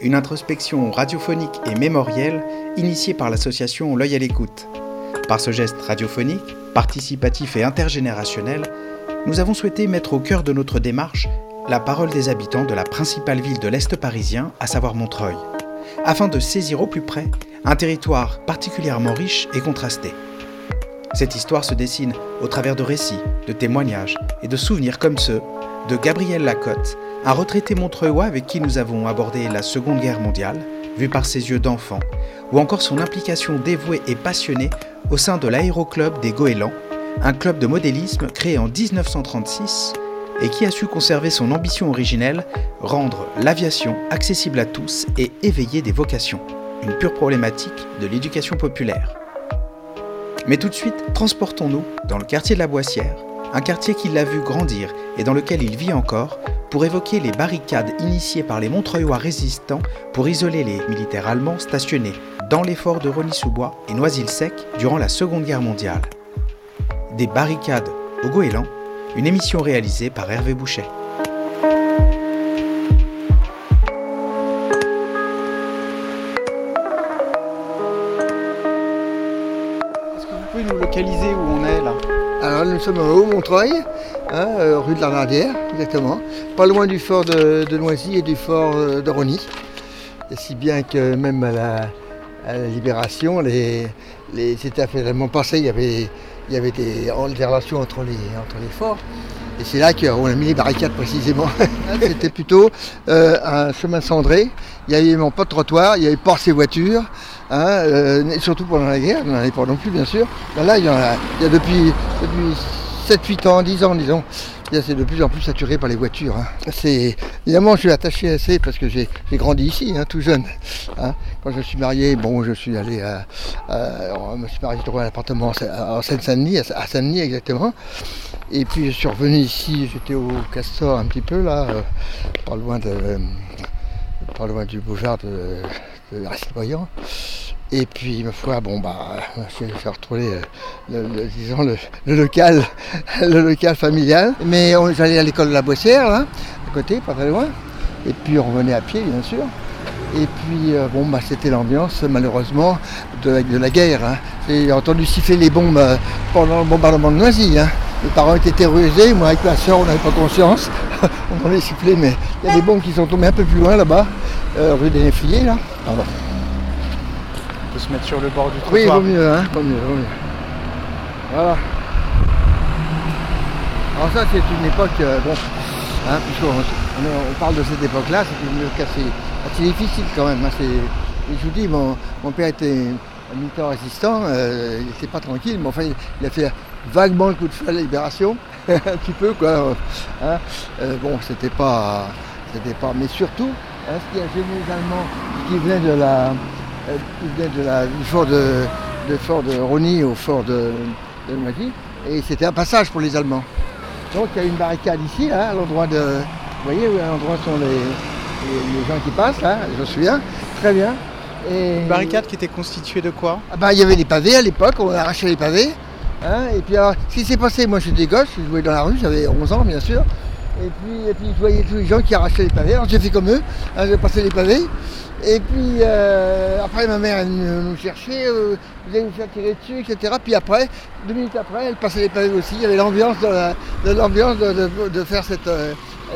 une introspection radiophonique et mémorielle initiée par l'association L'œil à l'écoute. Par ce geste radiophonique, participatif et intergénérationnel, nous avons souhaité mettre au cœur de notre démarche la parole des habitants de la principale ville de l'Est parisien, à savoir Montreuil, afin de saisir au plus près un territoire particulièrement riche et contrasté. Cette histoire se dessine au travers de récits, de témoignages et de souvenirs comme ceux de Gabriel Lacotte, un retraité montreuillois avec qui nous avons abordé la Seconde Guerre mondiale, vu par ses yeux d'enfant, ou encore son implication dévouée et passionnée au sein de l'Aéroclub des Goélands, un club de modélisme créé en 1936 et qui a su conserver son ambition originelle, rendre l'aviation accessible à tous et éveiller des vocations, une pure problématique de l'éducation populaire. Mais tout de suite, transportons-nous dans le quartier de la Boissière, un quartier qui l'a vu grandir et dans lequel il vit encore, pour évoquer les barricades initiées par les Montreuillois résistants pour isoler les militaires allemands stationnés dans les forts de Rony-sous-Bois et Noisy-le-Sec durant la Seconde Guerre mondiale. Des barricades au Goéland, une émission réalisée par Hervé Bouchet. Sommes au Haut-Montreuil, hein, euh, rue de la Radière, exactement. Pas loin du fort de, Noisy et du fort euh, de Rony. Si bien que même à la, Libération, les, les, c'était finalement il y avait, des, relations entre les forts. Et c'est là qu'on a mis les barricades précisément. C'était plutôt euh, un chemin cendré. Il n'y avait pas de trottoir, il n'y avait pas ces voitures. hein, euh, surtout pendant la guerre, il n'y en avait pas non plus bien sûr. Ben là, il y, en a, depuis, depuis 7-8 ans, 10 ans disons, c'est de plus en plus saturé par les voitures. hein. Évidemment, je suis attaché assez parce que j'ai, grandi ici, hein, tout jeune. Quand je suis marié, bon, je suis allé à, à- je me suis marié dans un appartement en Seine-Saint-Denis, à Saint-Denis exactement. Et puis je suis revenu ici, j'étais au Castor un petit peu là, euh, pas loin de, euh, pas loin du boulevard de, de Raspaillan. Et puis ma foi, bon bah, j'ai j'ai retrouvé euh, le, le- disons le, local, le local familial. Mais j'allais à l'école de la Boissière là, à côté, pas très loin. Et puis on revenait à pied bien sûr. Et puis euh, bon bah c'était l'ambiance malheureusement de, la- de la guerre. hein. J'ai entendu siffler les bombes euh, pendant le bombardement de Noisy. hein. Mes parents étaient terrorisés, moi avec ma soeur on n'avait pas conscience. on avait sifflé mais il y a des bombes qui sont tombées un peu plus loin là-bas, euh, rue des Néfliers là. Pardon. On peut se mettre sur le bord du Oui, trottoir. vaut mieux, hein, vaut mieux, vaut mieux. Voilà. Alors ça, c'est une époque, bon, hein, puisqu'on on, on parle de cette époque-là, c'est une époque assez, assez difficile quand même. hein, je vous dis, mon, père était un militaire résistant, euh, il n'était pas tranquille, mais enfin, il, a fait vaguement le coup de feu à la libération, un petit peu, quoi. hein. Euh, bon, c'était pas, c'était pas, mais surtout, hein, ce qui a gêné les Allemands, qui venait de la, euh, de la, du fort de, de fort de Rony au fort de, de et c'était un passage pour les Allemands. Donc il y a une barricade ici, là, à l'endroit de. Vous voyez où à l'endroit sont les, les, gens qui passent, là, je me souviens, très bien. Et, Une barricade qui était constituée de quoi? Ah bah, il y avait les pavés à l'époque, on a arraché les pavés. hein, et puis alors, ce qui s'est passé, moi j'étais gosse, je jouais dans la rue, j'avais 11 ans bien sûr. Et puis, et puis je voyais tous les gens qui arrachaient les pavés, alors j'ai fait comme eux, hein, j'ai passé les pavés. Et puis euh, après ma mère elle nous, cherchait, euh, vous allez nous faire tirer dessus, etc. Puis après, deux minutes après, elle passait les pavés aussi. Il y avait l'ambiance de, la- de l'ambiance de, de- de faire cette, euh,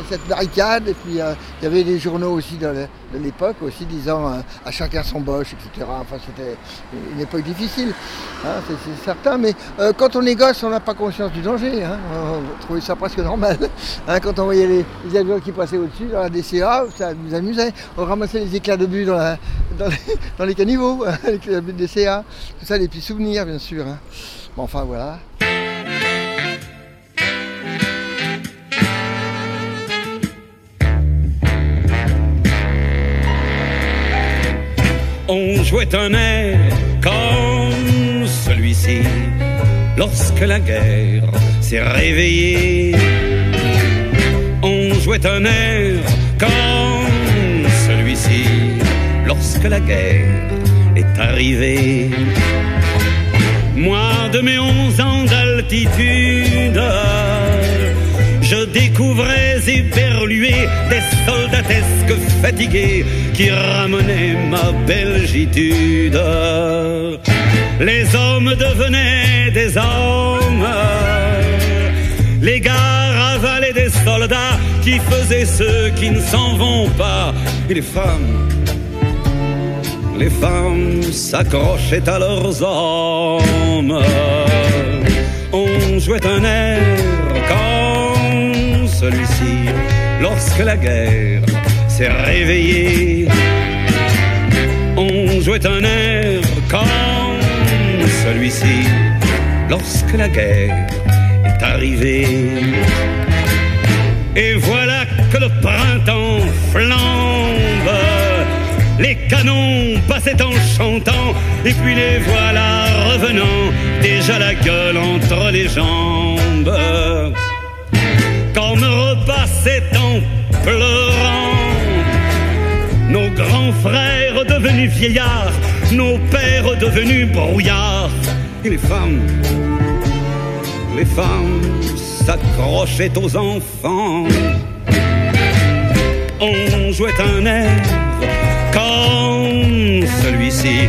cette barricade. Et puis euh, il y avait des journaux aussi de, l'époque aussi disant euh, à chacun son boche, etc. Enfin c'était une époque difficile, hein, c'est certain. Mais euh, quand on est gosse, on n'a pas conscience du danger. Hein. on trouvait ça presque normal. Hein, quand on voyait les, avions qui passaient au-dessus dans la DCA, ça nous amusait. On ramassait les éclats de but dans, les, les caniveaux, les éclats de DCA. Tout ça, des petits souvenirs bien sûr. enfin voilà. On jouait un air comme celui-ci lorsque la guerre s'est réveillée. On jouait un air comme celui-ci lorsque la guerre est arrivée. Moi, de mes onze ans d'altitude, découvrais éberlué des soldatesques fatigués qui ramenaient ma belgitude. Les hommes devenaient des hommes, les gars ravalaient des soldats qui faisaient ceux qui ne s'en vont pas, et les femmes les femmes s'accrochaient à leurs hommes. On jouait un air celui-ci lorsque la guerre s'est réveillée. On jouait un air comme celui-ci lorsque la guerre est arrivée. Et voilà que le printemps flambe les canons passaient en chantant, et puis les voilà revenant, déjà la gueule entre les jambes. Comme repassaient en pleurant, nos grands frères devenus vieillards, nos pères devenus brouillards, et les femmes, les femmes s'accrochaient aux enfants. On jouait un air comme celui-ci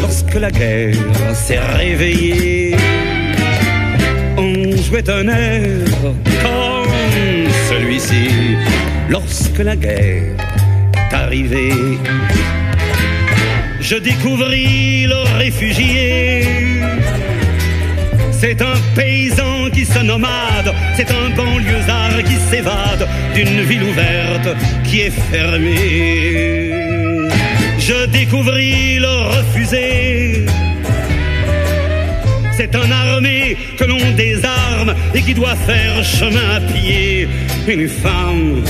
lorsque la guerre s'est réveillée. On jouait un air comme celui-ci lorsque la guerre est arrivée. Je découvris le réfugié. C'est un paysan qui se nomade, c'est un banlieusard qui s'évade d'une ville ouverte qui est fermée je découvris le refusé. Un armée que l'on désarme et qui doit faire chemin à pied. Et les femmes,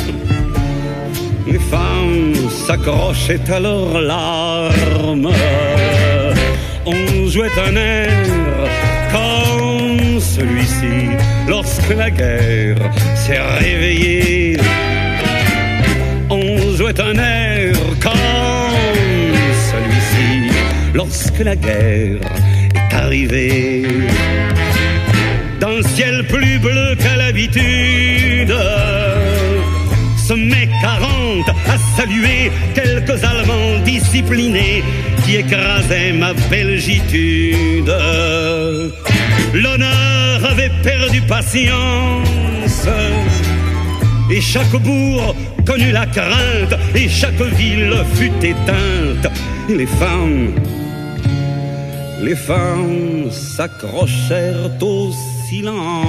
les femmes s'accrochaient à leurs larmes. On jouait un air comme celui-ci lorsque la guerre s'est réveillée. On jouait un air comme celui-ci lorsque la guerre est arrivée. D'un ciel plus bleu qu'à l'habitude, ce mai 40 a salué quelques Allemands disciplinés qui écrasaient ma belgitude. L'honneur avait perdu patience. Et chaque bourg connut la crainte, et chaque ville fut éteinte. Les femmes, les femmes s'accrochèrent au silence.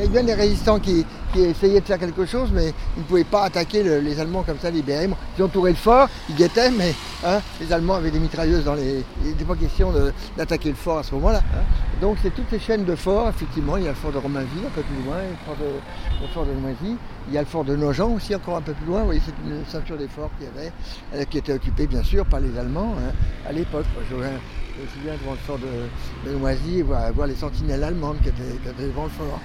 Il y a bien des résistants qui, essayaient de faire quelque chose, mais ils ne pouvaient pas attaquer le- les Allemands comme ça, BM. Ils entouraient le fort, ils guettaient, mais hein, les Allemands avaient des mitrailleuses dans les. Il n'était pas question d'attaquer le fort à ce moment-là. hein. Donc c'est toutes ces chaînes de forts, effectivement. Il y a le fort de Romainville, un peu plus loin, le fort de, Noisy. Il y a le fort de Nogent aussi, encore un peu plus loin. Vous voyez, c'est une ceinture des forts qu'il y avait, euh, qui était occupée bien sûr par les Allemands hein, à l'époque. Je, je me souviens devant le fort de, Noisy voir, les sentinelles allemandes qui étaient devant le fort.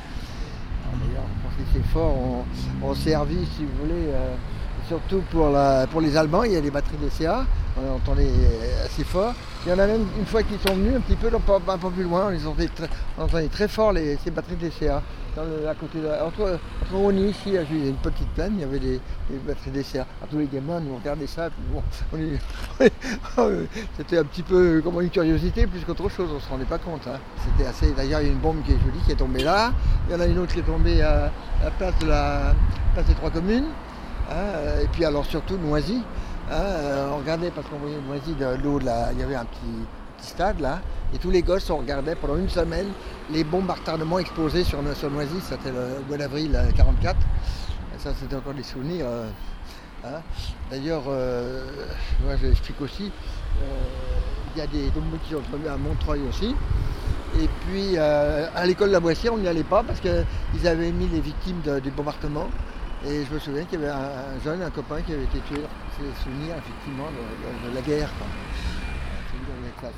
Pense que ces forts ont, ont servi, si vous voulez, euh, surtout pour les Allemands. Il y a les batteries DCA on entendait assez fort. Il y en a même une fois qu'ils sont venus un petit peu, un peu plus loin, on les entendait très, fort les, ces batteries DCA. Dans le, à côté de, entre, entre Rony ici, il y a une petite plaine, il y avait des, batteries DCA. À tous les gamins, nous on regardait ça, puis bon, c'était un petit peu comme une curiosité plus qu'autre chose, on se rendait pas compte. hein. C'était assez. D'ailleurs, il y a une bombe qui est jolie qui est tombée là. Il y en a une autre qui est tombée à la place de la place des trois communes. hein, et puis alors surtout Noisy. Hein, euh, on regardait parce qu'on voyait de l'eau de la. Il y avait un petit, stade là. Et tous les gosses, on regardait pendant une semaine les bombes à retardement explosées sur, sur Noisy. C'était le mois d'avril euh, 44. Et ça, c'était encore des souvenirs. euh, hein. D'ailleurs, euh, moi j'explique aussi, euh, il y a des tombes qui ont tombé à Montreuil aussi. Et puis euh, à l'école de la Boissière, on n'y allait pas parce qu'ils avaient mis les victimes de- du bombardement. Et je me souviens qu'il y avait un, un jeune, un copain qui avait été tué. C'est des souvenirs effectivement de, de- de la guerre. quoi.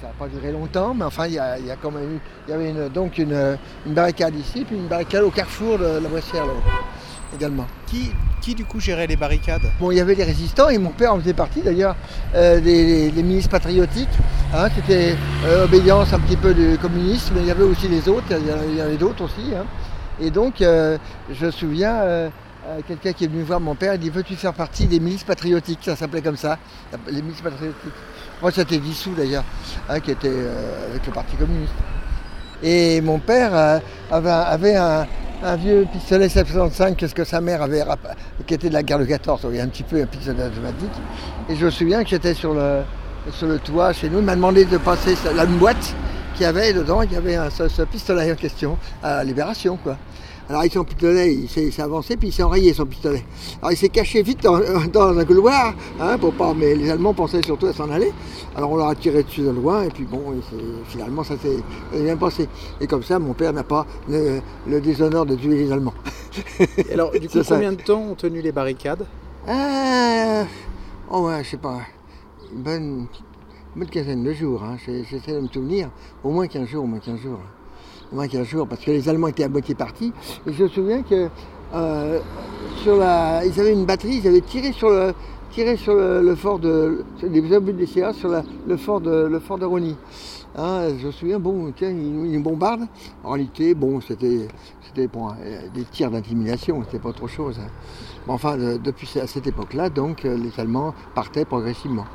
Ça n'a pas duré longtemps, mais enfin il y a, il y a quand même eu. Il y avait une- donc une, une barricade ici, puis une barricade au carrefour de la Boissière là également. Qui, qui du coup gérait les barricades? Bon, il y avait les résistants et mon père en faisait partie d'ailleurs, euh, des, des- des milices patriotiques. hein, C'était euh, obédience un petit peu du communisme, mais il y avait aussi les autres, il y en- il y en avait d'autres aussi. hein. Et donc, euh, je me souviens, euh, quelqu'un qui est venu voir mon père, il dit Veux-tu faire partie des milices patriotiques? Ça s'appelait comme ça, les milices patriotiques. Moi, c'était dissous d'ailleurs, hein, qui était euh, avec le Parti communiste. Et mon père euh, avait, un, vieux pistolet 765 qu'est-ce que sa mère avait, qui était de la guerre de 14, donc il y a un petit peu un pistolet automatique. Et je me souviens que j'étais sur le, sur le toit chez nous, il m'a demandé de passer la boîte qu'il y avait dedans, il y avait un, ce, ce pistolet en question, à Libération quoi. Alors avec son pistolet, il s'est avancé, puis il s'est enrayé son pistolet. Alors il s'est caché vite dans, dans un couloir, hein, pour pas, mais les Allemands pensaient surtout à s'en aller. Alors on leur a tiré dessus de loin, et puis bon, finalement ça s'est bien passé. Et comme ça, mon père n'a pas le, le déshonneur de tuer les Allemands. Et alors, du coup, combien de temps ont tenu les barricades? Ah, oh ouais, je sais pas, une bonne, une bonne quinzaine de jours, hein. De me souvenir, au moins 15 jours, au moins 15 jours. Moins 15 jours, parce que les Allemands étaient à moitié partis. Et je me souviens que euh, sur la, ils avaient une batterie, ils avaient tiré sur le, tiré sur le, fort de, les obus des CA sur le fort de, le fort de Rony. Hein, je me souviens, bon, tiens, ils, ils bombardent. En réalité, bon, c'était, c'était bon, des tirs d'intimidation, c'était pas autre chose. hein. Mais enfin, de- depuis à cette époque-là, donc, euh, les Allemands partaient progressivement.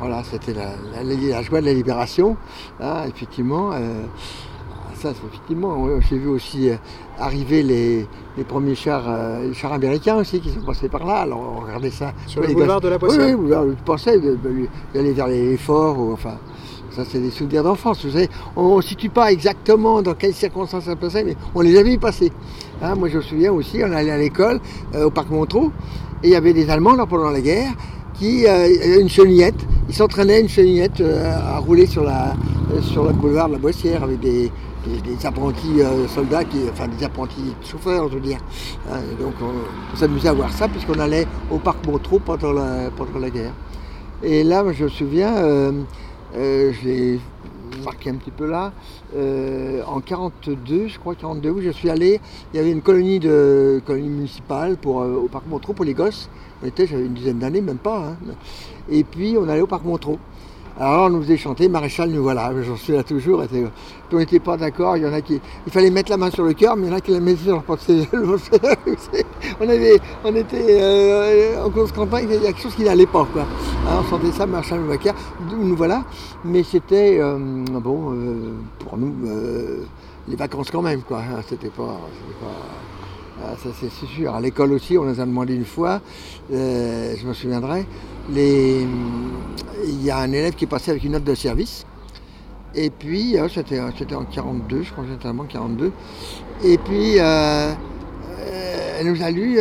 Voilà, c'était la, la- la joie de la libération. hein, effectivement, euh, ça, c'est effectivement, j'ai vu aussi euh, arriver les, les premiers chars, euh, les chars américains aussi qui sont passés par là. Alors, on regardait ça. Sur Ouais, le boulevard de la Oui, Boissière oui, boulevard, de- de- d'aller vers les forts. Ou, enfin, ça, c'est des souvenirs d'enfance. Vous savez, on ne situe pas exactement dans quelles circonstances ça passait, mais on les a vus passer. Hein, moi, je me souviens aussi, on allait à l'école euh, au parc Montreux, et il y avait des Allemands là, pendant la guerre qui euh, une chenillette. Ils s'entraînaient une chenillette euh, à rouler sur la euh, sur le boulevard de la Boissière avec des, apprentis soldats, qui, enfin des apprentis chauffeurs, je veux dire. Donc on, s'amusait à voir ça puisqu'on allait au parc Montreux pendant la, pendant la guerre. Et là, je me souviens, je l'ai marqué un petit peu là, euh, en 42, je crois 42, où je suis allé, il y avait une colonie de colonie municipale pour, euh, au parc Montreux pour les gosses. On était, j'avais une dizaine d'années, même pas. hein. Et puis on allait au parc Montreux. Alors on nous faisait chanter Maréchal, nous voilà, j'en suis là toujours. on n'était pas d'accord, il y en a qui. Il fallait mettre la main sur le cœur, mais il y en a qui la mettaient sur le porte on, avait, on était euh, en cause campagne, il y a quelque chose qui n'allait pas, quoi. Hein, on sentait ça, Maréchal nous voilà. Mais c'était, euh, bon, euh, pour nous, les vacances quand même, quoi. hein, C'était pas. Ah, ça c'est sûr. À l'école aussi, on nous a demandé une fois, euh, je me souviendrai, les- il y a un élève qui est passé avec une note de service. Et puis, euh, c'était en 42, je crois que c'était en 42. Et puis, euh, elle nous a lu,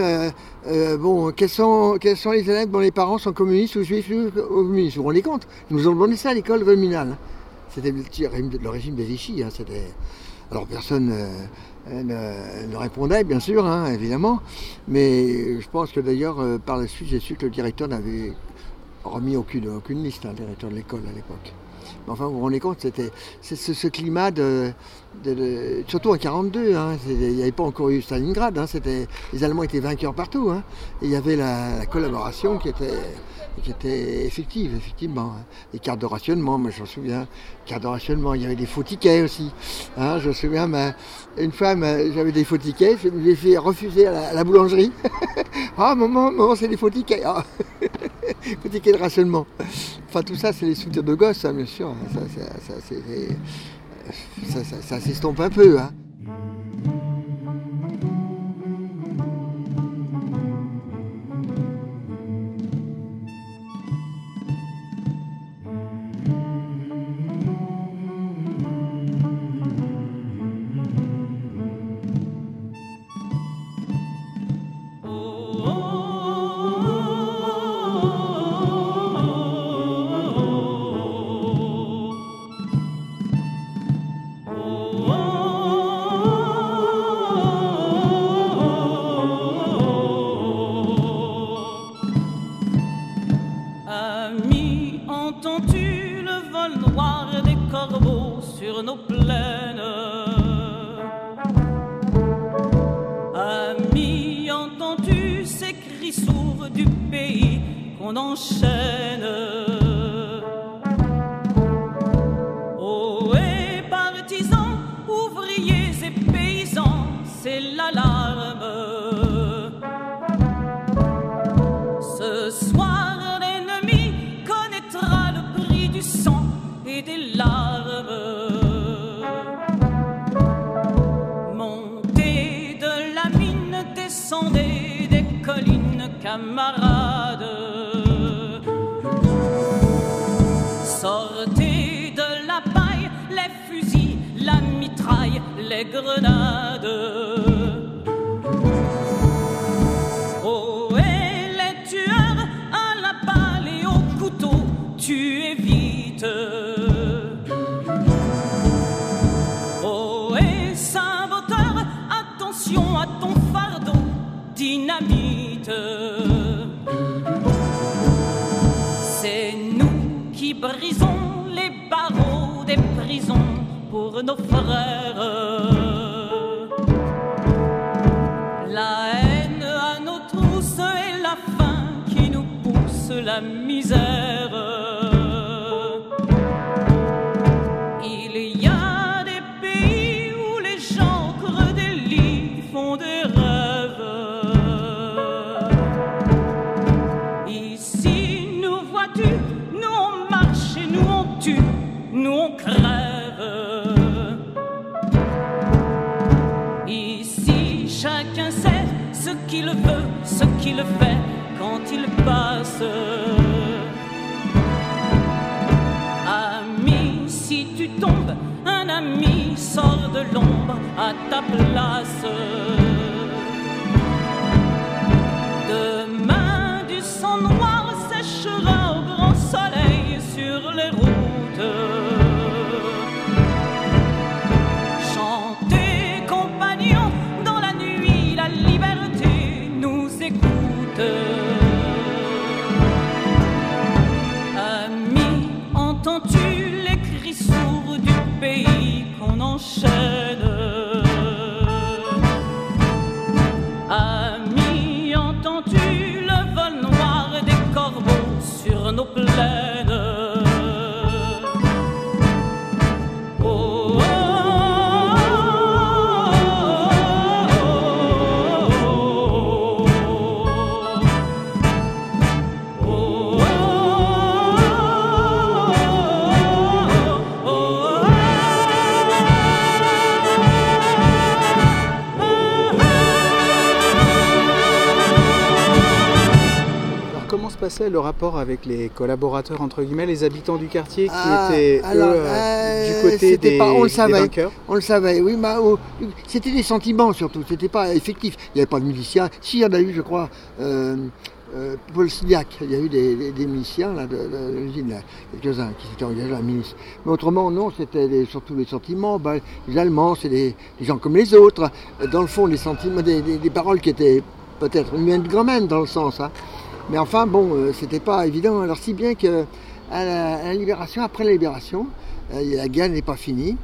bon, quels sont, quels sont les élèves dont les parents sont communistes ou juifs ou communistes? Vous vous rendez compte? Ils nous ont demandé ça à l'école communale. C'était le régime de Vichy. hein, c'était... Alors personne euh, ne répondait, bien sûr, hein, évidemment. Mais je pense que d'ailleurs, euh, par la suite, j'ai su que le directeur n'avait remis aucune, aucune liste, hein, le directeur de l'école à l'époque. Mais enfin, vous vous rendez compte, c'était ce, ce climat de, surtout en 42, hein, il n'y avait pas encore eu Stalingrad, hein, les Allemands étaient vainqueurs partout, hein, et il y avait la collaboration qui était, qui était effective, effectivement. hein. Les cartes de rationnement, moi je me souviens, cartes de rationnement, il y avait des faux tickets aussi. hein, je me souviens, ma- une fois, ma- j'avais des faux tickets, je me les ai fait refuser à la, boulangerie. ah, maman, maman, c'est des faux tickets. Ah. faux tickets de rationnement. Enfin, tout ça, c'est les souvenirs de gosse, hein, bien sûr. Ça, ça, ça- ça s'estompe un peu. hein. Tu évites. Oh, et saboteur, attention à ton fardeau, dynamite. C'est nous qui brisons les barreaux des prisons pour nos frères. La haine à nos trousses et la faim qui nous pousse la misère. L'ombre à ta place. Demain, du sang noir séchera au grand soleil le rapport avec les collaborateurs, entre guillemets, les habitants du quartier qui Ah, étaient, alors, eux, euh, du côté des, pas- on le des savait. vainqueurs On le savait, oui, mais oh, c'était des sentiments surtout, c'était pas effectif. Il n'y avait pas de miliciens. Si, il y en a eu, je crois, euh, euh, Paul Sidiac, il y a eu des, des- des miliciens là, de, de- de l'usine, quelques-uns qui s'étaient engagés à la milice. Mais autrement, non, c'était surtout les sentiments. Ben, les Allemands, c'est des, des gens comme les autres. Dans le fond, des sentiments, des, paroles qui étaient peut-être une de grand-mère dans le sens. hein. Mais enfin, bon, euh, c'était pas évident. Alors, si bien que à la, libération, après la libération. Euh, la guerre n'est pas finie.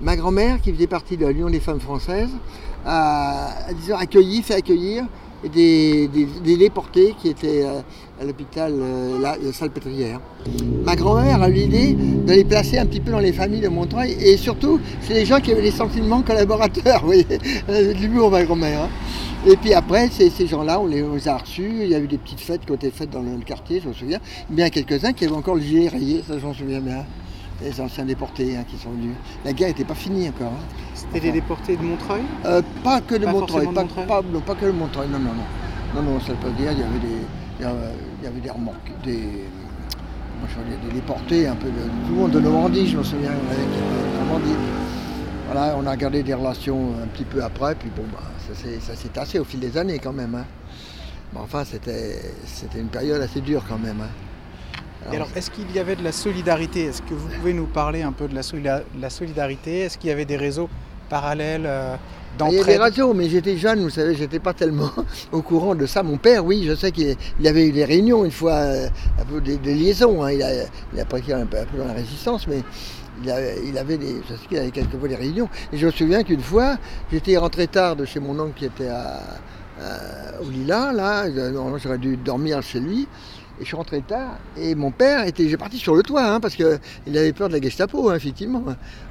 Ma grand-mère, qui faisait partie de l'Union des femmes françaises, a, accueilli, fait accueillir des, déportés qui étaient euh, à l'hôpital la, Salpêtrière. Ma grand-mère a eu l'idée de les placer un petit peu dans les familles de Montreuil et surtout, c'est des gens qui avaient des sentiments collaborateurs, vous voyez, de l'humour, ma grand-mère. Hein. Et puis après, ces, ces gens-là, on les, on les a reçus. Il y a eu des petites fêtes qui ont été faites dans le, le quartier, je me souviens. Bien quelques-uns qui avaient encore le gilet rayé, ça j'en souviens bien. Les anciens déportés hein, qui sont venus. La guerre n'était pas finie encore. Hein. C'était enfin, des déportés de Montreuil? euh, Pas que de pas Montreuil, pas, de Montreuil? Pas, non, pas que de Montreuil, non, non, non. Non, non, ça peut dire, il y avait des, il y avait, il y avait des remorques, des, moi, je dire, des déportés, un peu de, tout le monde de Normandie, je me souviens, Normandie. Voilà, on a gardé des relations un petit peu après, puis bon, bah, ça s'est tassé au fil des années quand même. Hein. Mais enfin, c'était une période assez dure quand même. Hein. Alors, alors est-ce qu'il y avait de la solidarité? Est-ce que vous pouvez nous parler un peu de la, solida la solidarité? Est-ce qu'il y avait des réseaux parallèles euh, il y avait des réseaux, mais j'étais jeune, vous savez, j'étais pas tellement au courant de ça. Mon père, oui, je sais qu'il avait eu des réunions une fois, euh, un peu des, des liaisons. Hein. Il, a, il a pratiqué un peu, un peu dans la résistance, mais il avait, il des, qu'il avait quelquefois des réunions. Et je me souviens qu'une fois, j'étais rentré tard de chez mon oncle qui était à, au Lila, là, j'aurais dû dormir chez lui. Et je suis rentré tard et mon père était, j'ai parti sur le toit hein, parce qu'il avait peur de la Gestapo, hein, effectivement.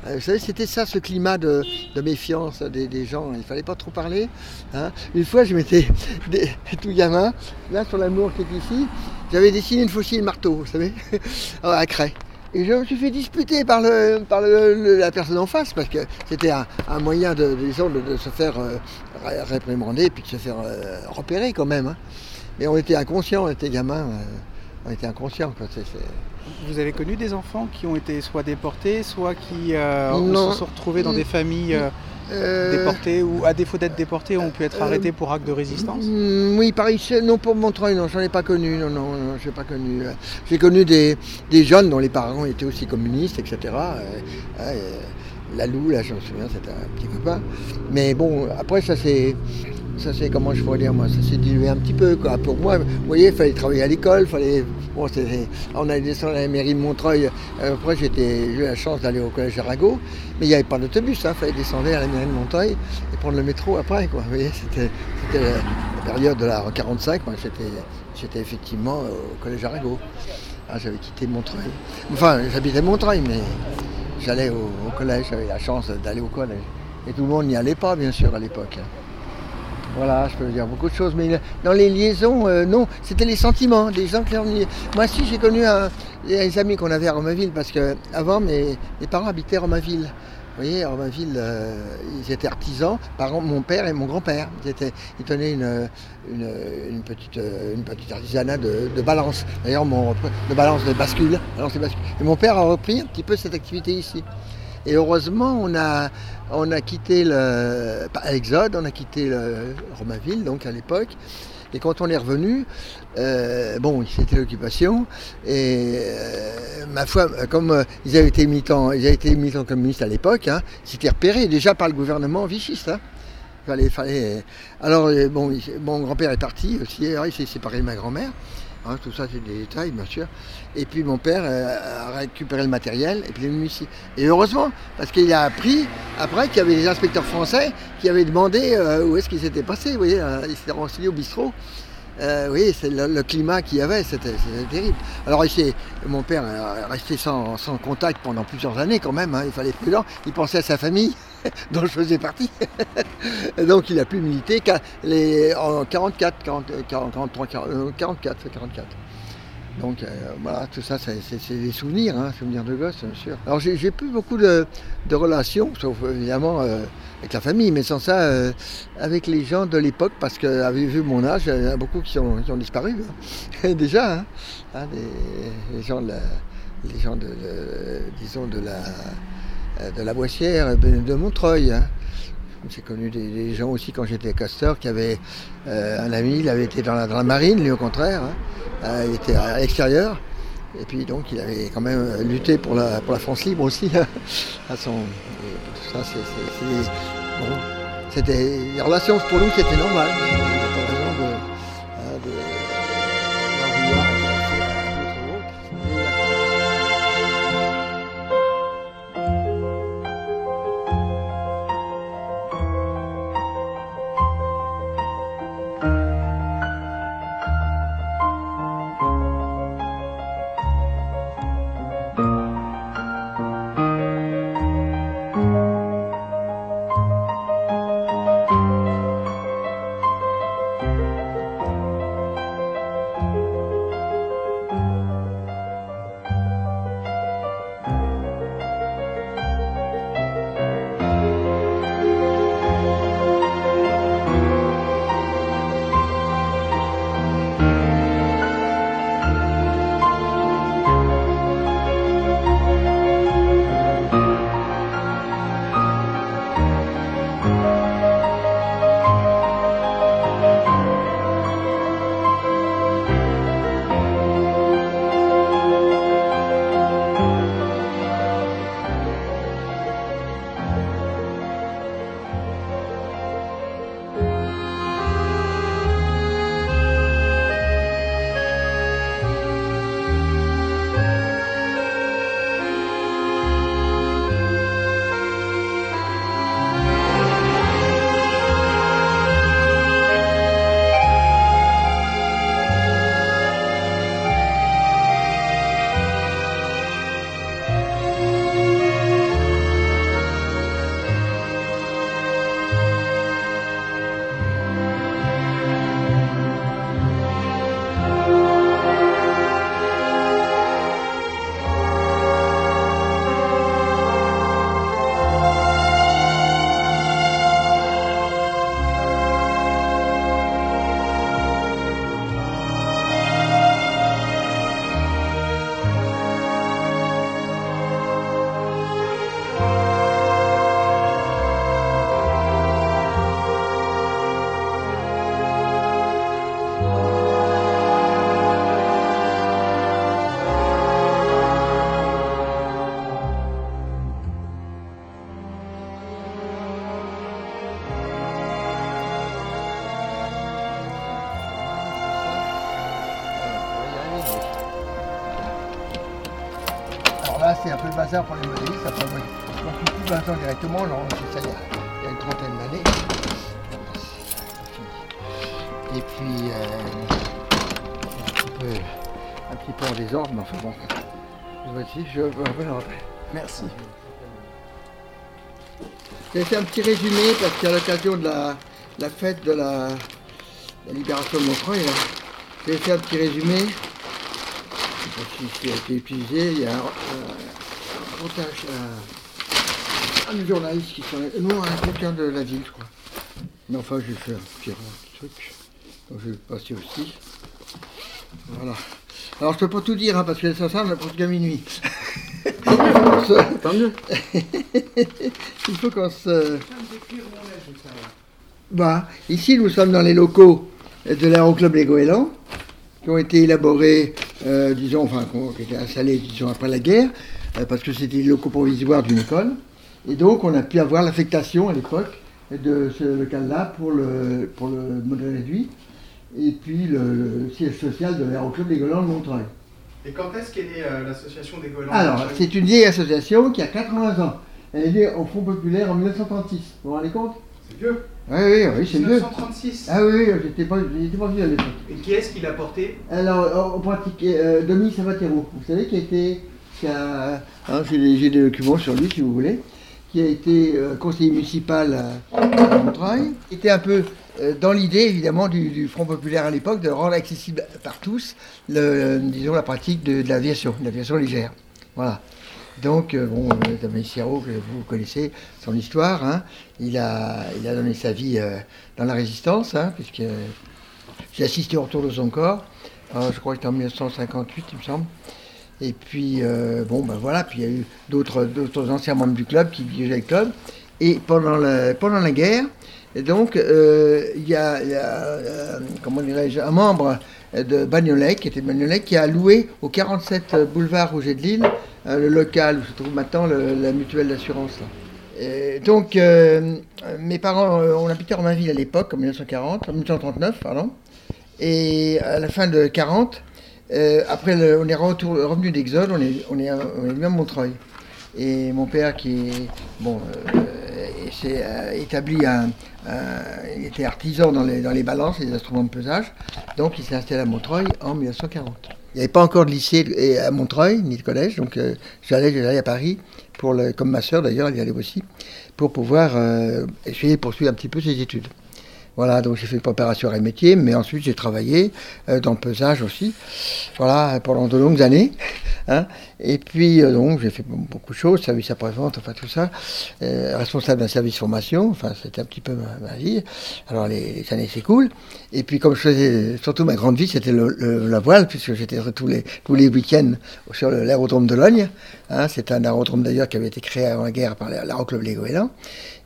Euh, vous savez, c'était ça, ce climat de, méfiance des, gens. Il fallait pas trop parler. Hein. Une fois, je m'étais tout gamin, là sur l'amour qui est ici, j'avais dessiné une faucille marteau, vous savez, à craie. Et je me suis fait disputer par, le, par le, le, la personne en face parce que c'était un, un, moyen de, disons, de, de se faire euh, réprimander puis de se faire euh, repérer quand même. Hein. Mais on était inconscients, on était gamins, euh, on était inconscients. Quoi. C est, c est... Vous avez connu des enfants qui ont été soit déportés, soit qui se sont retrouvés dans des familles euh, déportées ou à défaut d'être déportés ont pu être arrêtés pour acte de résistance? Oui, pareil, non pour Montreuil, non, j'en ai pas connu, non, non, non j'ai pas connu. J'ai connu des, des, jeunes dont les parents étaient aussi communistes, etc. la Lou, là, je me souviens, c'était un petit copain. Mais bon, après, ça c'est ça c'est comment je pourrais dire moi. Ça s'est dilué un petit peu quoi. Pour moi vous voyez il fallait travailler à l'école fallait bon on a descendu à la mairie de Montreuil. Euh, après j'ai eu la chance d'aller au collège Arago mais il n'y avait pas d'autobus il hein, fallait descendre à la mairie de Montreuil et prendre le métro après quoi. Voyez c'était la, période de la 45 moi j'étais j'étais effectivement au collège Arago ah, j'avais quitté Montreuil. Enfin j'habitais Montreuil mais j'allais au, au collège. J'avais la chance d'aller au collège. Et tout le monde n'y allait pas bien sûr à l'époque hein. Voilà, je peux dire beaucoup de choses, mais dans les liaisons, euh, non, c'était les sentiments des gens qui ont Moi, si j'ai connu un, des amis qu'on avait à Romainville, parce que avant mes, parents habitaient à Romainville. Vous voyez, à Romainville, euh, ils étaient artisans, par mon père et mon grand-père. Ils, ils tenaient une, une, petite, artisanat de, de balance. D'ailleurs, de balance de bascule, balance de bascule. Et mon père a repris un petit peu cette activité ici. Et heureusement, on a, on a quitté le, on a quitté le Romainville, donc à l'époque. Et quand on est revenu, euh, bon, c'était l'occupation. Et euh, ma foi, comme euh, ils avaient été militants, ils avaient été communistes à l'époque, hein, c'était repéré déjà par le gouvernement vichiste. Hein. Fallait... Alors, bon, mon grand-père est parti aussi, alors il s'est séparé de ma grand-mère. Hein, tout ça, c'est des détails, bien sûr. Et puis mon père euh, a récupéré le matériel et puis il est. Et heureusement, parce qu'il a appris après qu'il y avait des inspecteurs français qui avaient demandé euh, où est-ce qu'il s'était passé. Vous voyez, euh, il s'était renseigné au bistrot. Euh, oui, c'est le, climat qu'il y avait, c'était terrible. Alors mon père est resté sans, contact pendant plusieurs années quand même, hein, il fallait être prudent, il pensait à sa famille, dont je faisais partie. Donc il a pu militer les, en 44, 40, 40, 43, 40, 44, 44. Donc euh, voilà, tout ça, c'est des souvenirs, hein, souvenirs de gosse, bien sûr. Alors j'ai plus beaucoup de, relations, sauf évidemment euh, avec la famille, mais sans ça, euh, avec les gens de l'époque, parce qu'avec vu mon âge, il y en a beaucoup qui ont, disparu, hein. déjà, hein, les, gens de, les gens de, disons, de la, de la Boissière, de Montreuil. Hein. J'ai connu des, gens aussi quand j'étais casteur qui avaient euh, un ami, il avait été dans la, marine, lui au contraire. Hein. Euh, il était à l'extérieur. Et puis donc il avait quand même lutté pour la, pour la France libre aussi. tout ça, c'était les relations pour nous c'était normal. Fait un petit résumé parce qu'à l'occasion de la, fête de la, libération de Montreuil, là, j'ai fait un petit résumé. Je sais pas si été utilisé. Il y a un, un journaliste qui s'en. Non, un quelqu'un de la ville, je crois. Mais enfin, j'ai fait un petit, truc. Donc je vais passer aussi. Voilà. Alors je peux pas tout dire hein, parce que ça semble presque à minuit. Tant mieux. Il faut qu'on se. Bah, ici, nous sommes dans les locaux de l'aéroclub Les Goélands, qui ont été élaborés, euh, disons, enfin, qui ont installés, disons, après la guerre, euh, parce que c'était les locaux provisoires d'une école. Et donc, on a pu avoir l'affectation à l'époque de ce local-là pour le, pour le modèle réduit, et puis le, le siège social de l'aéroclub Les Goélands de Montreuil. Et quand est-ce qu'est née euh, l'association des Goélands? Alors, c'est une vieille association qui a 80 ans. Elle est née au Front Populaire en 1936. Vous vous rendez compte? C'est vieux. Oui, oui, oui, c'est mieux. 1936. Ah oui, oui, j'étais pas, vieux à l'époque. Et qui est-ce qui l'a porté? Alors, on pratiquait euh, Dominique Savatero, vous savez, qui a été. Qui hein, j'ai, des, documents sur lui, si vous voulez, qui a été euh, conseiller municipal à, à Montreuil. Il était un peu dans l'idée, évidemment, du, Front Populaire à l'époque, de rendre accessible par tous, le, disons, la pratique de, de l'aviation, de l'aviation légère. Voilà. Donc, euh, bon, euh, Damien vous connaissez son histoire, hein, il, a, il a donné sa vie euh, dans la résistance, hein, puisque j'ai assisté au retour de son corps. Euh, je crois que c'était en 1958, il me semble. Et puis, euh, bon, ben voilà, puis il y a eu d'autres, anciens membres du club qui dirigeaient le club. Et pendant, le, pendant la guerre, et donc, euh, il y a, euh, comment dirais-je, un membre de Bagnolet, qui était Bagnolet, qui a loué au 47 boulevard Rouget de Lille euh, le local où se trouve maintenant la mutuelle d'assurance. donc, mes parents, on habitait en Mainville à l'époque, en 1940, en 1939, pardon. Et à la fin de 40, euh, après, on est revenu d'Exode, on est, on est, venu à Montreuil. Et mon père, qui est, bon, s'est euh, établi un- il était artisan dans les, dans les balances, les instruments de pesage, donc il s'est installé à Montreuil en 1940. Il n'y avait pas encore de lycée et- à Montreuil, ni de collège, donc euh, j'allais, à Paris, pour comme ma sœur d'ailleurs, elle y allait aussi, pour pouvoir euh, essayer de poursuivre un petit peu ses études. Voilà, donc j'ai fait une préparation un métier, mais ensuite j'ai travaillé euh, dans le pesage aussi, voilà, pendant de longues années. hein. Et puis, euh, donc, j'ai fait beaucoup de choses, service après-vente, enfin tout ça, euh, responsable d'un service formation, c'était un petit peu ma, vie. Alors les, années s'écoulent. Et puis, comme je faisais, surtout ma grande vie, c'était la voile, puisque j'étais tous les, tous les week-ends sur l'aérodrome de Logne. Hein, c'est un aérodrome d'ailleurs qui avait été créé avant la guerre par la- l'aéroclub Les.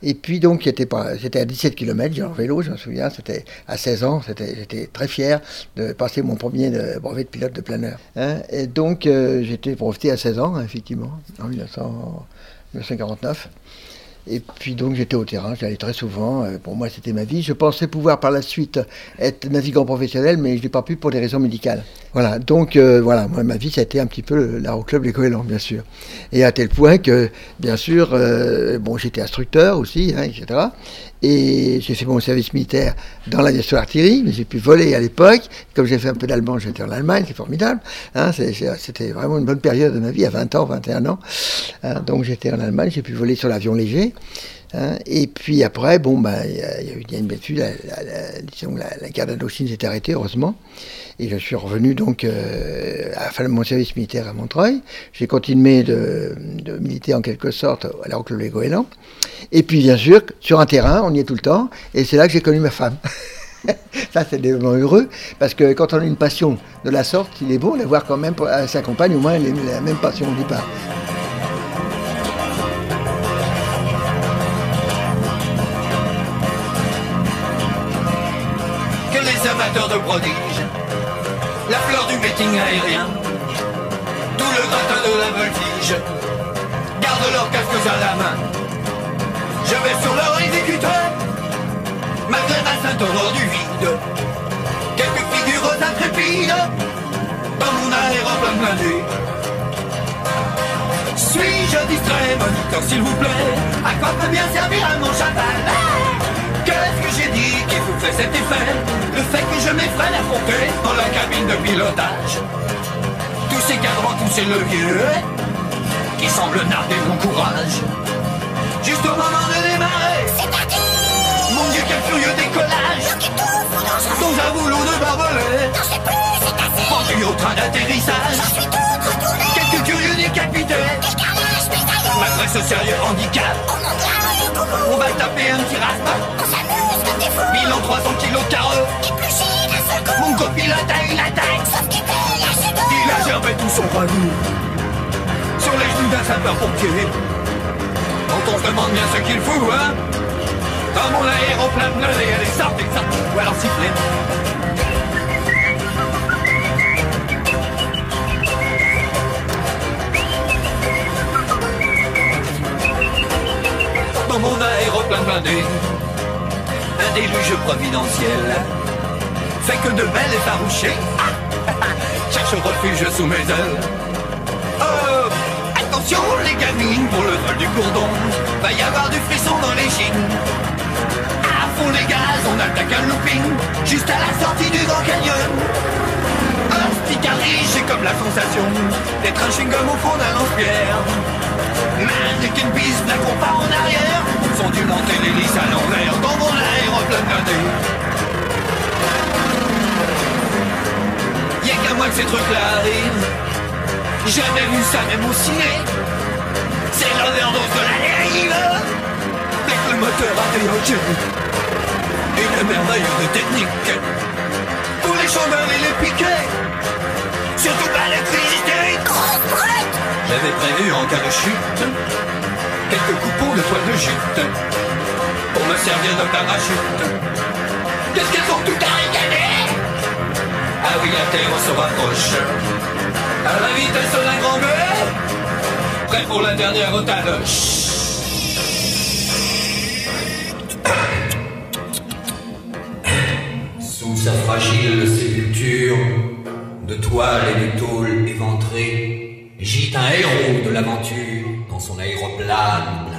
Et puis donc, c'était à 17 km, j'ai en vélo, je me souviens, c'était à 16 ans, j'étais très fier de passer mon premier de- brevet de pilote de planeur. hein. Et donc, euh, j'étais breveté à 16 ans, effectivement, en 1900 1949. Et puis donc j'étais au terrain, j'allais très souvent. euh, Pour moi, c'était ma vie. Je pensais pouvoir par la suite être navigant professionnel, mais je n'ai pas pu pour des raisons médicales. Voilà. Donc euh, voilà, moi ma vie, ça a été un petit peu le- l'aéroclub Les Goélands, bien sûr. Et à tel point que, bien sûr, euh, bon, j'étais instructeur aussi, hein, etc. Et j'ai fait mon service militaire dans l'aviation artillerie, mais j'ai pu voler à l'époque. Comme j'ai fait un peu d'allemand, j'étais en Allemagne, c'est formidable. Hein, C'était vraiment une bonne période de ma vie, à 20 ans, 21 ans. Hein, donc j'étais en Allemagne, j'ai pu voler sur l'avion léger. hein. et puis après, bon, bah, il y, a eu une bêtise, la, la, la, la guerre d'Indochine s'est arrêtée, heureusement. Et je suis revenu donc euh, à la fin de mon service militaire à Montreuil. J'ai continué de, de militer en quelque sorte à l'aéroclub Les Goélands. Et puis bien sûr, sur un terrain, on y est tout le temps. Et c'est là que j'ai connu ma femme. Ça, c'est des moments heureux, parce que quand on a une passion de la sorte, il est bon d'avoir quand même à sa compagne au moins la même passion au départ. À la main. Je vais sur leur exécuteur, malgré ma sainte horreur du vide. Quelques figures intrépides, dans mon aéroplane blindé. suis-je distrait, moniteur s'il vous plaît? À quoi peut bien servir à mon Qu'est-ce que j'ai dit qui vous fait cet effet? Le fait que je m'effraie d'affronter dans la cabine de pilotage Tous ces cadrans, tous ces leviers Qui semblent narder mon courage. Juste au moment de démarrer. C'est parti Mon dieu quel furieux décollage. Dans un boulot de barbelé. Pendu au train d'atterrissage. Quelques curieux décapités. Malgré ce sérieux handicap On va taper un petit raspa. Bilan 300 kilos carreaux. Mon copilote a une attaque Il a germé tout son ragoût Sur les genoux d'un sapeur-pompier Quand on se demande bien ce qu'il fout, hein Dans mon aéroplane blindé, elle est sortie, sortie, ou alors sifflée dans mon aéroplane blindé. Un déluge providentiel fait que de belles effarouchées cherchent refuge sous mes ailes. Attention les gamines pour le vol du cordon, va y avoir du frisson dans les chines. À fond les gaz, on attaque un looping juste à la sortie du Grand Canyon. Hospitalier, j'ai comme la sensation d'être un chewing-gum au fond d'un lance-pierre. Mais dès qu'une piste n'a pas en arrière, sont dû monter l'hélice à l'envers dans mon aéroplane blindé. Y'a qu'à moi que ces trucs-là arrivent. Jamais vu ça même au ciné. C'est l'overdose de la dérive. Que le moteur a déroqué, une merveille de technique. Tous les chambres et les piquets. Surtout pas l'électricité. J'avais prévu en cas de chute quelques coupons de toile de jute pour me servir de parachute. Qu'est-ce qu'elles ont tout à ricaner Ah oui, la terre se rapproche. À la vitesse d'un grand B, pour la dernière rotade. Sous sa fragile sépulture, de toile et de tôle éventrée, gît un héros de l'aventure dans son aéroplane.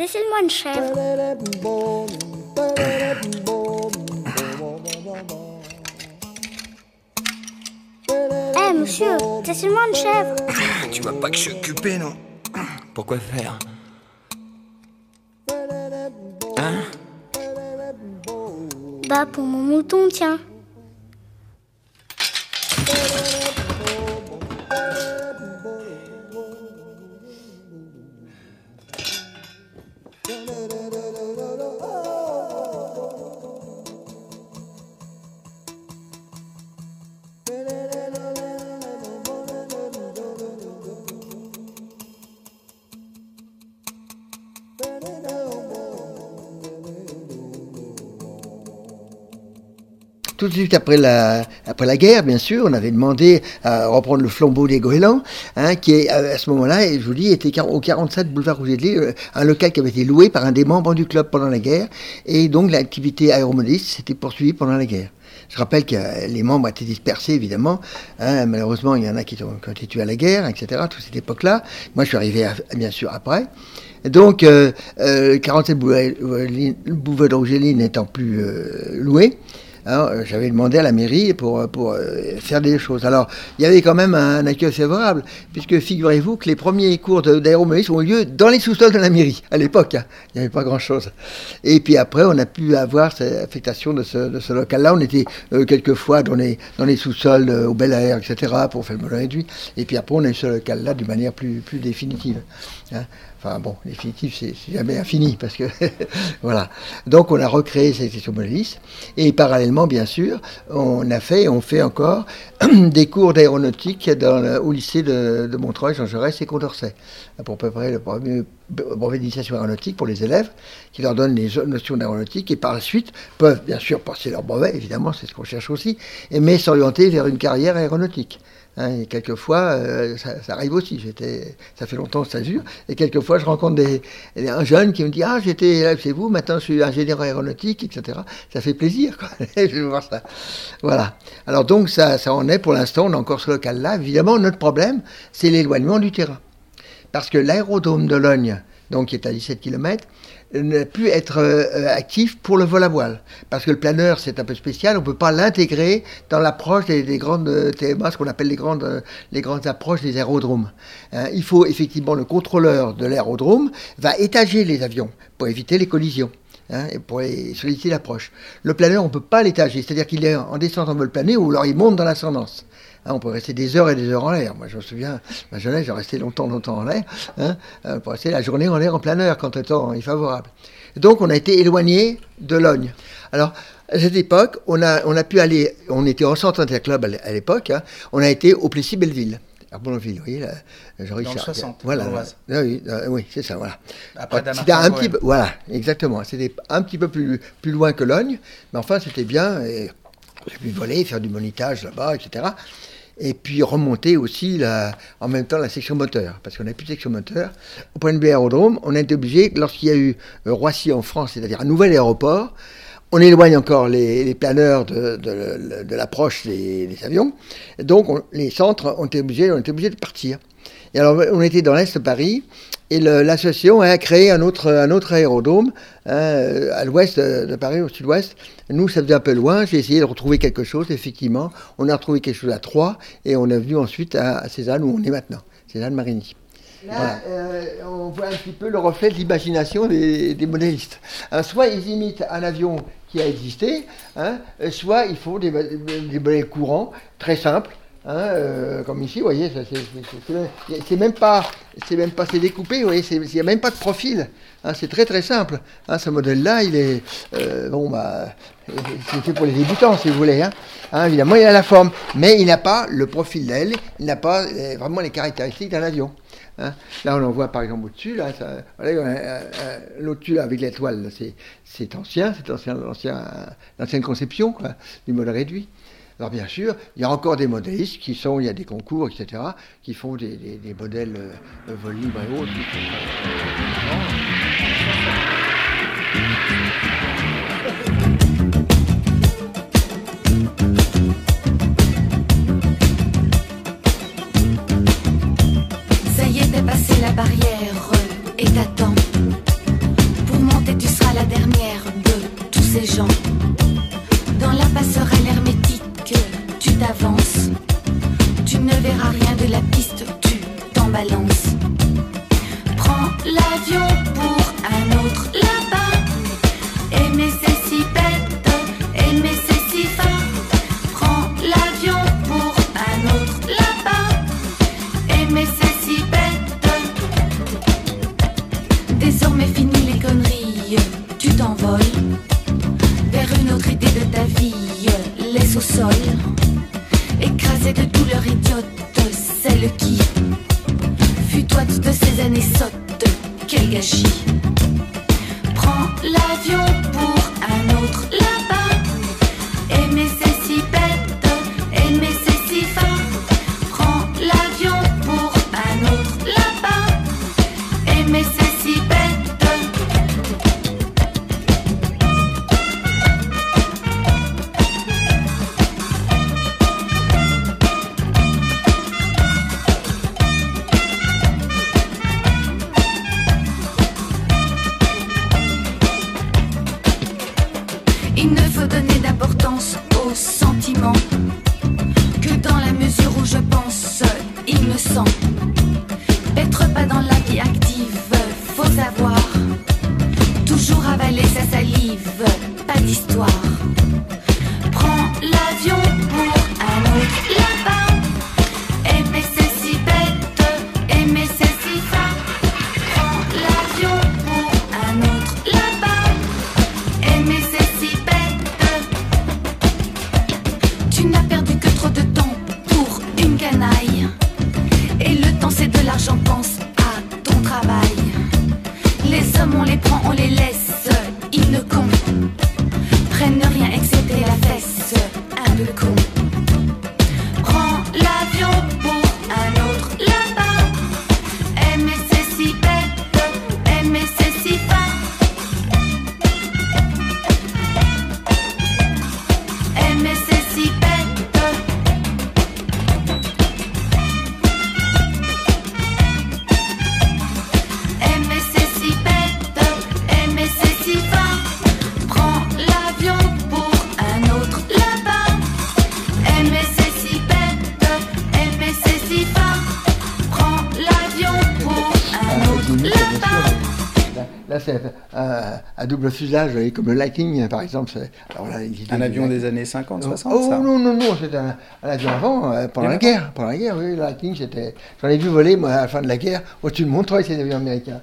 Dessine-moi une chèvre. Eh monsieur, dessine-moi une chèvre. Tu vois pas que je suis occupé, non Pourquoi faire Hein Bah pour mon mouton, tiens. De suite après la, après la guerre, bien sûr, on avait demandé à reprendre le flambeau des goélands, hein, qui est à ce moment-là, je vous dis, était au 47 boulevard Rouget de Lille, un local qui avait été loué par un des membres du club pendant la guerre, et donc l'activité aéromodiste s'était poursuivie pendant la guerre. Je rappelle que les membres étaient dispersés, évidemment. Hein, malheureusement, il y en a qui ont, qui été tués à la guerre, etc., toute cette époque-là. Moi, je suis arrivé, à, bien sûr, après. Donc, euh, euh, 47 boulevard de n'étant plus euh, loué, alors, j'avais demandé à la mairie pour, pour euh, faire des choses. Alors, il y avait quand même un, accueil favorable, puisque figurez-vous que les premiers cours d'aéromobilisme ont eu lieu dans les sous-sols de la mairie, à l'époque. Hein. Il n'y avait pas grand-chose. Et puis après, on a pu avoir cette affectation de ce, de local-là. On était euh, quelquefois dans les, dans les sous-sols euh, au Bel Air, etc., pour faire le melon réduit. Et puis après, on a eu ce local-là d'une manière plus, plus définitive. Hein. Enfin bon, définitif, c'est jamais infini parce que voilà. Donc on a recréé cette section modéliste et parallèlement, bien sûr, on a fait, on fait encore des cours d'aéronautique au lycée de, Montreuil, Jean Jaurès et Condorcet pour préparer le premier brevet d'initiation aéronautique pour les élèves, qui leur donnent les notions d'aéronautique et par la suite peuvent bien sûr passer leur brevet, évidemment, c'est ce qu'on cherche aussi, et mais s'orienter vers une carrière aéronautique. Hein, et quelquefois, euh, ça, arrive aussi. Ça fait longtemps que ça dure. Et quelquefois, je rencontre des, un jeune qui me dit Ah, j'étais chez vous, maintenant je suis ingénieur aéronautique, etc. Ça fait plaisir, quoi. je veux voir ça. Voilà. Alors, donc, ça, ça en est pour l'instant. On est encore ce local-là. Évidemment, notre problème, c'est l'éloignement du terrain. Parce que l'aérodrome de Logne, donc qui est à 17 km, ne pu être euh, actif pour le vol à voile. Parce que le planeur, c'est un peu spécial, on ne peut pas l'intégrer dans l'approche des, des, grandes euh, TMA, ce qu'on appelle les grandes, euh, les grandes approches des aérodromes. Il faut effectivement, le contrôleur de l'aérodrome va étager les avions pour éviter les collisions. Hein, pour solliciter l'approche. Le planeur, on ne peut pas l'étager, c'est-à-dire qu'il est en descente en vol plané ou alors il monte dans l'ascendance. Hein, on peut rester des heures et des heures en l'air. Moi, je me souviens, ma jeunesse, j'ai resté longtemps, longtemps en l'air. Hein, euh, pour rester la journée en l'air en planeur quand le temps est favorable. Donc, on a été éloigné de Logne. Alors, à cette époque, on a, on a pu aller, on était en centre interclub à l'époque, hein, on a été au Plessis-Belleville. Arbonville, vous voyez, là, Jean-Richard. Dans le 60, voilà, ah oui, euh, oui c'est ça, voilà. C'était un petit peu, voilà, exactement. C'était un petit peu plus, plus loin que Logne, mais enfin, c'était bien. Et j'ai pu voler, faire du monitage là-bas, etc. Et puis remonter aussi la, en même temps la section moteur, parce qu'on n'a plus de section moteur. Au point de vue aérodrome, on a été obligé, lorsqu'il y a eu euh, Roissy en France, c'est-à-dire un nouvel aéroport, on éloigne encore les, planeurs de, l'approche des, avions. donc on, les centres ont été obligés, ont été obligés de partir. Et alors on était dans l'Est de Paris, et l'association a créé un autre, un autre aérodrome hein, à l'ouest de Paris, au sud-ouest. Nous, ça faisait un peu loin. J'ai essayé de retrouver quelque chose, effectivement. On a retrouvé quelque chose à Troyes et on est venu ensuite à, à Cézanne, où on est maintenant, Cézanne-Marigny. Là, voilà. euh, on voit un petit peu le reflet de l'imagination des, des, modélistes. Hein, soit ils imitent un avion qui a existé, hein, soit ils font des, des modèles courants, très simples, Hein, euh, comme ici, vous voyez, c'est même pas, c'est même pas, c'est découpé, vous voyez, il n'y a même pas de profil. Hein, c'est très très simple. Hein, ce modèle-là, il est, euh, bon bah, c'est fait pour les débutants, si vous voulez. Hein. Évidemment, il a la forme, mais il n'a pas le profil d'aile, il n'a pas euh, vraiment les caractéristiques d'un avion. Là, on en voit par exemple au-dessus, là, ça, voilà, l'au-dessus avec l'étoile, c'est ancien, c'est ancien, l'ancienne conception quoi, du modèle réduit. Alors bien sûr, il y a encore des modélistes qui sont, il y a des concours, etc., qui font des, modèles euh, vol libre et autres. Ça y est, t'as passé la barrière et t'attends. Pour monter, tu seras la dernière de tous ces gens. Dans la passerelle hermétique tu ne verras rien de la piste, tu t'en balances. Prends l'avion pour un autre là-bas. Aimer c'est si bête, aimer c'est si fin. Prends l'avion pour un autre là-bas. Aimer c'est si bête. Désormais fini les conneries, tu t'envoles vers une autre idée de ta vie laisse au sol, écrasée de douleur idiote, celle qui fut toi toutes ces années sottes, quel gâchis. Prends l'avion pour un autre c'est un, un double fuselage, comme le Lightning, par exemple. c'est- alors là, Un avion des années 50, 60, Oh ça non, non, non, c'était un, un avion avant, euh, pendant la guerre. Pendant la guerre, oui, le Lightning, c'était. J'en ai vu voler, moi, à la fin de la guerre, au-dessus de Montreuil, ces avions américains.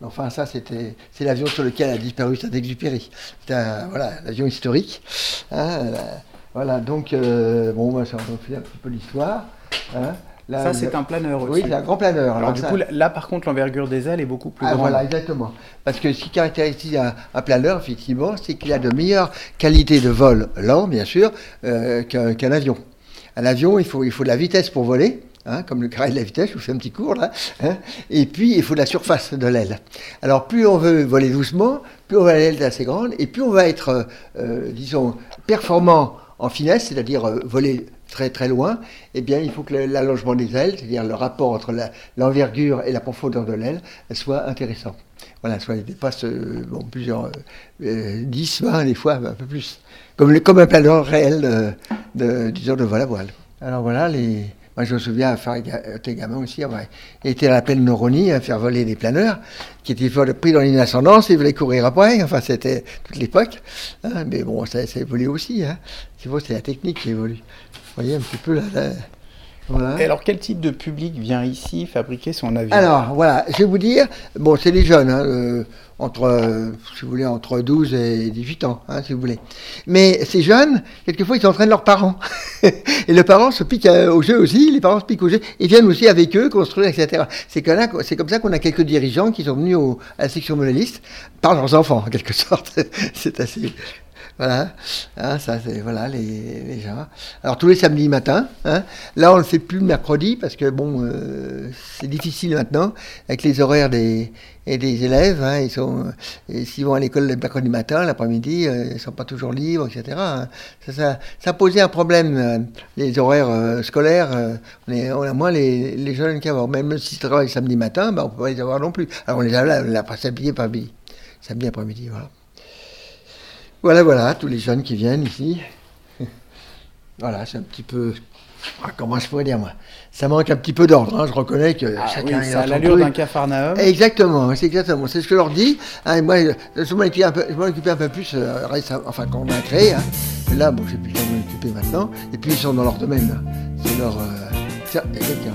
Mais enfin, ça, c'était, c'est l'avion sur lequel a disparu Saint-Exupéry. C'était un, voilà, l'avion historique. hein, euh, voilà, donc, euh, bon, moi, fait un petit peu l'histoire. hein. Là, Ça, c'est un planeur aussi. Oui, c'est un grand planeur. Alors, du ça- coup, là, par contre, l'envergure des ailes est beaucoup plus ah, grande. voilà, exactement. Parce que ce qui caractérise un, un planeur, effectivement, c'est qu'il a de meilleures qualités de vol lent, bien sûr, euh, qu'un avion. Un avion, il faut, il faut de la vitesse pour voler. hein, comme le carré de la vitesse, je vous fais un petit cours là. hein, et puis, il faut de la surface de l'aile. Alors, plus on veut voler doucement, plus on va l'aile assez grande, et plus on va être, euh, euh, disons, performant en finesse, c'est-à-dire euh, voler très très loin, eh bien, il faut que l'allongement des ailes, c'est-à-dire le rapport entre l'envergure et la profondeur de l'aile, soit intéressant. Voilà, soit il dépasse euh, bon, plusieurs euh, euh, 10, 20 des fois, un peu plus. Comme, un planeur réel de, de, disons, de vol à voile. Alors voilà, moi je me souviens à faire gamin aussi, avoir été à la plaine Neuronie à faire voler des planeurs qui étaient pris dans une ascendance et voulaient courir après. Enfin, c'était toute l'époque. hein, mais bon, ça, évolue aussi. Hein. C'est la technique qui évolue. Vous voyez un petit peu là. là. Voilà. Et alors, quel type de public vient ici fabriquer son avion? Alors, voilà, je vais vous dire, bon, c'est les jeunes, hein, euh, entre, euh, si vous voulez, entre 12 et 18 ans, hein, si vous voulez. Mais ces jeunes, quelquefois, ils entraînent leurs parents. et les parents se piquent euh, au jeu aussi, les parents se piquent au jeu, et viennent aussi avec eux construire, etc. C'est comme ça qu'on a quelques dirigeants qui sont venus au- à la section monoliste par leurs enfants, en quelque sorte. c'est assez... Voilà, hein, ça c'est voilà les, gens. Alors tous les samedis matins, hein, là on le fait plus le mercredi parce que bon euh, c'est difficile maintenant avec les horaires des et des élèves. Hein, ils sont s'ils vont à l'école le mercredi matin, l'après-midi, euh, ils sont pas toujours libres, etc. hein. Ça, posait un problème euh, les horaires euh, scolaires. euh, on, est, on a moins les, les jeunes qu'avant. Même s'ils travaillent samedi matin, ben, on peut pas les avoir non plus. Alors on les a là, pas samedi après-midi, samedi après-midi, voilà. Voilà, voilà, tous les jeunes qui viennent ici. Voilà, c'est un petit peu. ah, comment je pourrais dire, moi? Ça manque un petit peu d'ordre, hein, je reconnais que Ah chacun oui, ça a l'allure d'un capharnaüm. Exactement, c'est exactement, c'est ce que je leur dis. Hein, et moi, je, m'en occupais un peu, je m'en occupais un peu plus euh, récemment, enfin quand on a créé. Hein. Et là, bon, j'ai plus le temps de m'en occuper maintenant. Et puis ils sont dans leur domaine. C'est leur. euh, Tiens, il y a quelqu'un.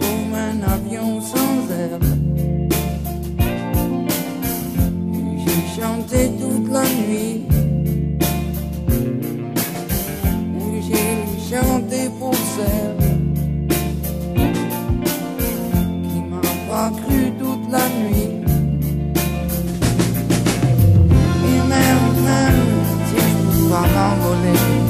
comme un avion sans Chanté toute la nuit. J'ai chanté pour celle qui m'a pas cru toute la nuit. Et même, même si je m'envoler,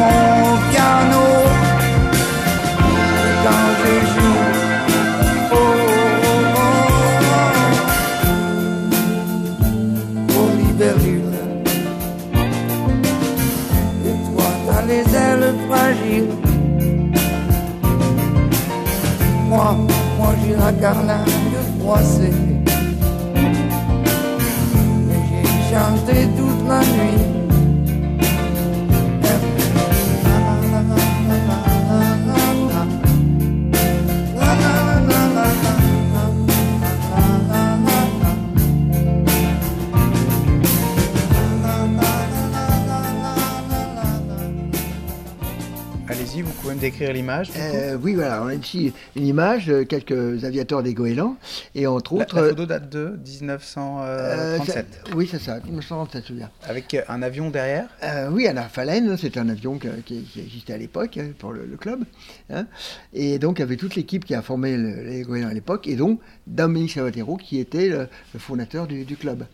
mon piano quand je joue. Oh, oh, oh, oh. Et toi, t'as les ailes fragiles. Moi, moi j'ai la carlingue froissée. Et j'ai chanté toute la nuit. Vous pouvez me décrire l'image. Euh, oui, voilà, on a ici une image, euh, quelques aviateurs des goélands, et entre La, autres... la euh, photo date de euh, 1937. ça- oui, c'est ça, 1937, celui-là. Avec euh, un avion derrière? Euh, oui, un Arfalen, c'était un avion que- qui, qui existait à l'époque hein, pour le, le club. hein. Et donc, il y avait toute l'équipe qui a formé le- les goélands à l'époque, et donc Dominique Savatero, qui était le, le fondateur du, du club.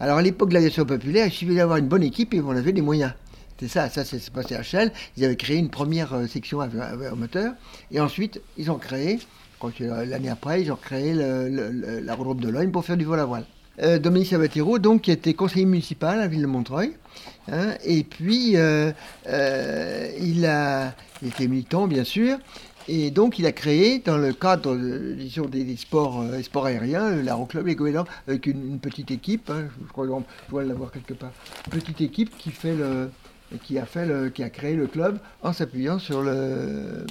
Alors, à l'époque de l'aviation populaire, il suffisait d'avoir une bonne équipe et on avait des moyens. C'est ça, ça c'est passé à Shell. Ils avaient créé une première euh, section avion moteur, et ensuite, ils ont créé, l'année après, ils ont créé le- de Logne pour faire du vol à voile. Euh, Dominique Sabatero, donc, qui était conseiller municipal à la ville de Montreuil, hein, et puis euh, il, a, il était militant, bien sûr, et donc il a créé, dans le cadre des, sports, aériens, l'aéroclub Les Goélands, avec une, une petite équipe, hein, je crois qu'on doit l'avoir quelque part, petite équipe qui fait le qui a créé le club en s'appuyant sur euh,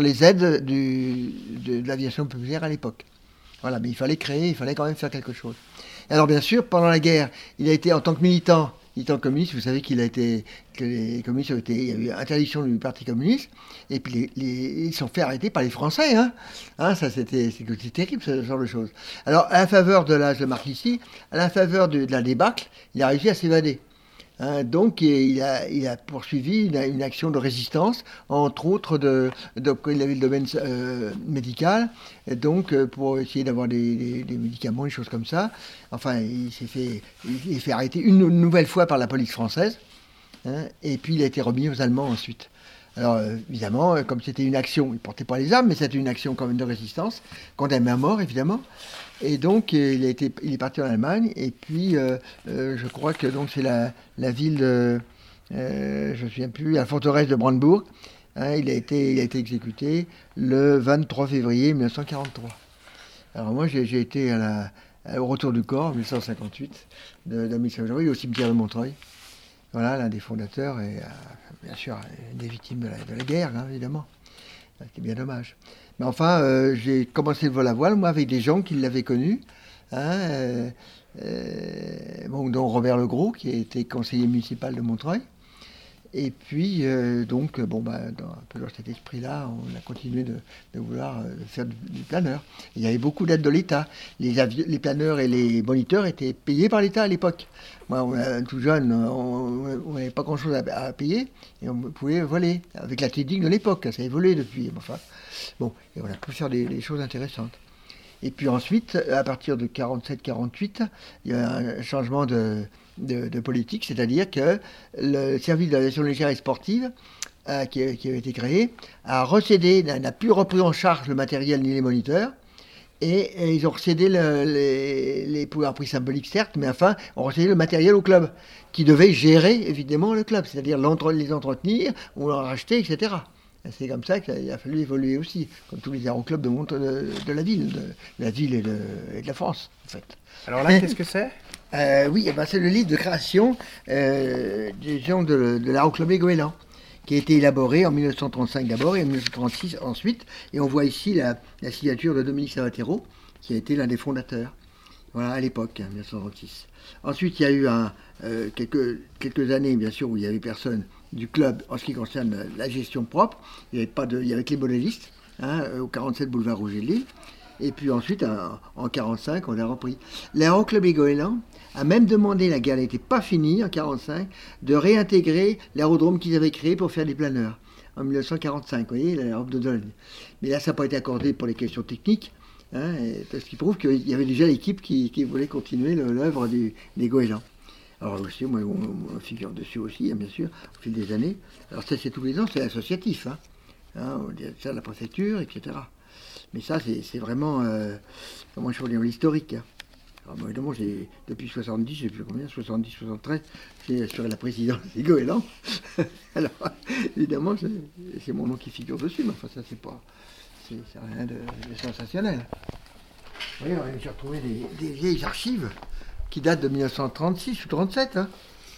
les aides de, l'aviation populaire à l'époque. Voilà, mais il fallait créer, il fallait quand même faire quelque chose. Alors bien sûr, pendant la guerre, il a été en tant que militant, militant communiste, vous savez qu'il a été, que les communistes ont été, il y a eu interdiction du Parti communiste, et puis les, les- ils sont fait arrêter par les Français, hein. Hein, ça c'était, terrible ce genre de choses. Alors à la faveur de l'âge de marque ici, à la faveur de la débâcle, il a réussi à s'évader. Hein, donc il a, poursuivi une, action de résistance, entre autres de, de il avait le domaine euh, médical, donc euh, pour essayer d'avoir des, médicaments, des choses comme ça. Enfin, il s'est fait, il arrêter une nouvelle fois par la police française, hein, et puis il a été remis aux Allemands ensuite. Alors euh, évidemment, comme c'était une action, il ne portait pas les armes, mais c'était une action quand même de résistance, condamné à mort évidemment. Et donc il, est parti en Allemagne, et puis euh, euh, je crois que donc c'est la, ville de, euh, je ne me souviens plus, la forteresse de Brandebourg. hein, il, a été, exécuté le 23 février 1943. Alors moi j'ai été au retour du corps, en 1958, de, de Augereau, au cimetière de Montreuil. Voilà, l'un des fondateurs et bien sûr des victimes de la, guerre, hein, évidemment. C'était bien dommage. Mais enfin, euh, j'ai commencé le vol à voile, moi, avec des gens qui l'avaient connu. hein, euh, euh, dont Robert Legros, qui été conseiller municipal de Montreuil. Et puis, donc, bon, bah, dans, un peu dans cet esprit-là, on a continué de, vouloir faire du, planeur. Il y avait beaucoup d'aides de l'État. Les, planeurs et les moniteurs étaient payés par l'État à l'époque. Moi, tout jeune, on n'avait pas grand-chose à, à payer et on pouvait voler avec la technique de l'époque. Ça a évolué depuis. Enfin, bon, et a pu faire des, choses intéressantes. Et puis ensuite, à partir de 47-48, il y a un changement de, politique, c'est-à-dire que le service de l'aviation légère et sportive, euh, qui, avait été créé, a recédé, n'a plus repris en charge le matériel ni les moniteurs, et, ils ont recédé le- les, pouvoirs prix symboliques, certes, mais enfin, ont recédé le matériel au club, qui devait gérer évidemment le club, c'est-à-dire les entretenir, ou en racheter, etc. C'est comme ça qu'il a fallu évoluer aussi, comme tous les aéroclubs de, de, de la ville, de, de la ville et de, et de la France, en fait. Alors là, qu'est-ce que c'est? Euh, Oui, eh ben, c'est le livre de création euh, des gens de, l'aéroclub Les Goélands, qui a été élaboré en 1935 d'abord et en 1936 ensuite. Et on voit ici la, la signature de Dominique Savatero, qui a été l'un des fondateurs, voilà, à l'époque, hein, 1936. Ensuite, il y a eu un, euh, quelques, quelques années, bien sûr, où il n'y avait personne du club en ce qui concerne la, gestion propre. Il y avait, pas de, il y avait que les modélistes, hein, au 47 boulevard Rouget de Lille. Et puis ensuite, en, en 45, on a repris. L'aéroclub Les Goélands a même demandé, la guerre n'était pas finie en 45, de réintégrer l'aérodrome qu'ils avaient créé pour faire des planeurs en 1945, vous voyez, l'aérodrome de Dologne. Mais là, ça n'a pas été accordé pour les questions techniques, hein, et- ce qui prouve qu'il y avait déjà l'équipe qui, qui voulait continuer l'œuvre des Goélands. Alors aussi, moi, on, figure dessus aussi, hein, bien sûr, au fil des années. Alors ça, c'est tous les ans, c'est associatif. Hein. Hein, on dit ça, la préfecture, etc. Mais ça, c'est vraiment, euh, comment je dire, l'historique. Hein. Alors, moi, évidemment, depuis 70, je sais plus combien, 70, 73, j'ai assuré la présidence des goélands. Alors, évidemment, c'est, mon nom qui figure dessus, mais enfin, ça, c'est pas, c'est, rien de, de sensationnel. Vous voyez, j'ai retrouvé des vieilles archives qui datent de 1936 ou 37. Hein.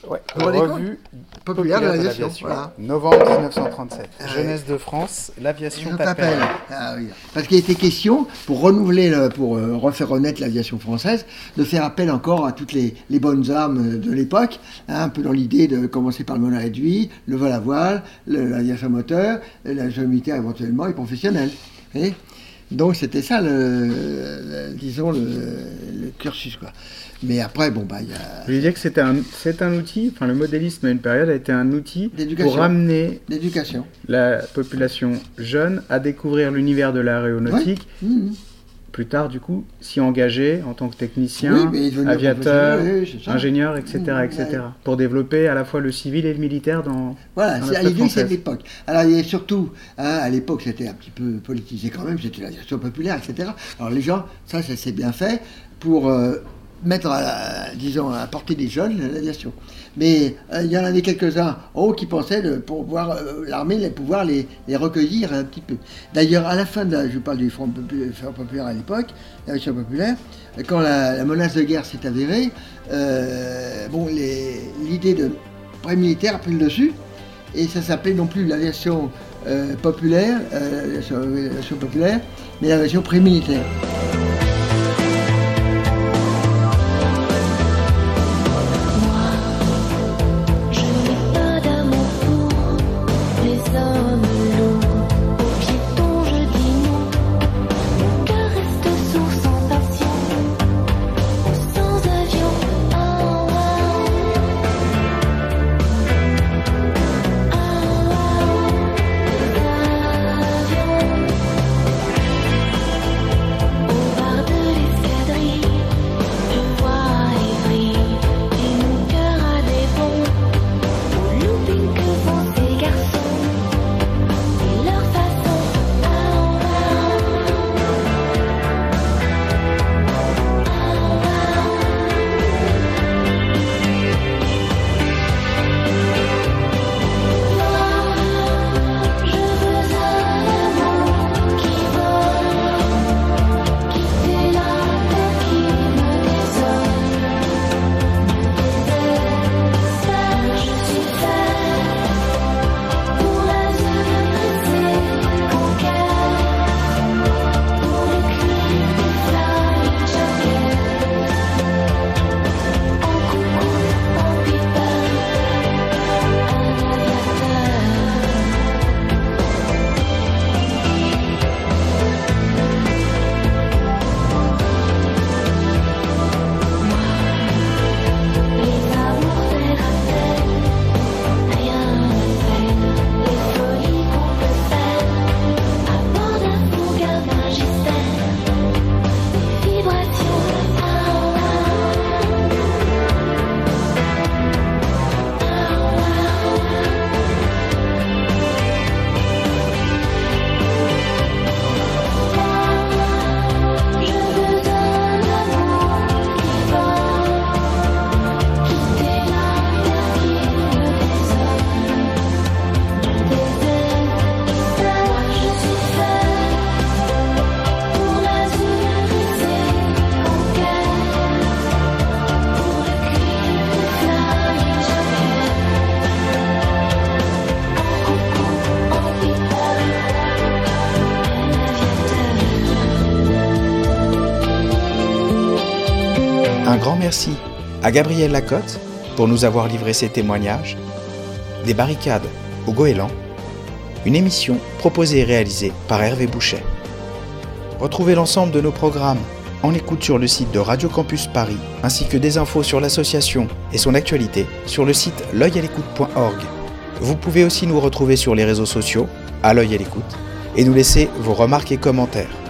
Ouais, revue populaire de l'aviation. Voilà. Novembre 1937. Ah ouais. Jeunesse de France, l'aviation t'appelle. Ah oui. Parce qu'il était question, pour renouveler, le- pour euh, refaire renaître l'aviation française, de faire appel encore à toutes les, les bonnes armes de l'époque, hein, un peu dans l'idée de commencer par le moteur réduit, le vol à voile, le- l'aviation moteur, l'aviation militaire éventuellement et professionnelle. Vous voyez? Donc c'était ça, le, le- disons, le, le cursus. Quoi. Mais après, bon, bah, il y a... Je disais que c'était un, c'est un outil, enfin le modélisme à une période a été un outil pour ramener L'éducation. la population jeune à découvrir l'univers de l'aéronautique. Plus tard, du coup, s'y engager en tant que technicien, Oui, aviateur, oui, ingénieur, etc., Mhm, etc. Pour développer à la fois le civil et le militaire dans, Voilà, dans c'est la à l'idée, c'est française. l'époque. Alors, il y a surtout, hein, à l'époque, c'était un petit peu politisé quand même, c'était l'aviation populaire, etc. Alors, les gens, ça, ça s'est bien fait pour euh, mettre, à la- disons, à portée des jeunes l'aviation. Mais euh, il y en avait quelques-uns en haut qui pensaient de pouvoir, euh, l'armée, pouvoir les, recueillir un petit peu. D'ailleurs, à la fin de, la- je parle du Front popu- Front populaire à l'époque, l'aviation populaire, quand la, la menace de guerre s'est avérée, euh, bon, l'idée de pré militaire a pris le dessus et ça s'appelait non plus l'aviation populaire, l'aviation populaire, mais l'aviation pré-militaire. À Gabriel Lacotte pour nous avoir livré ses témoignages. Des barricades au goéland, une émission proposée et réalisée par Hervé Bouchet. Retrouvez l'ensemble de nos programmes en écoute sur le site de Radio Campus Paris, ainsi que des infos sur l'association et son actualité sur le site l'œil-à-l'écoute.org. Vous pouvez aussi nous retrouver sur les réseaux sociaux, à l'œil à l'écoute, et nous laisser vos remarques et commentaires.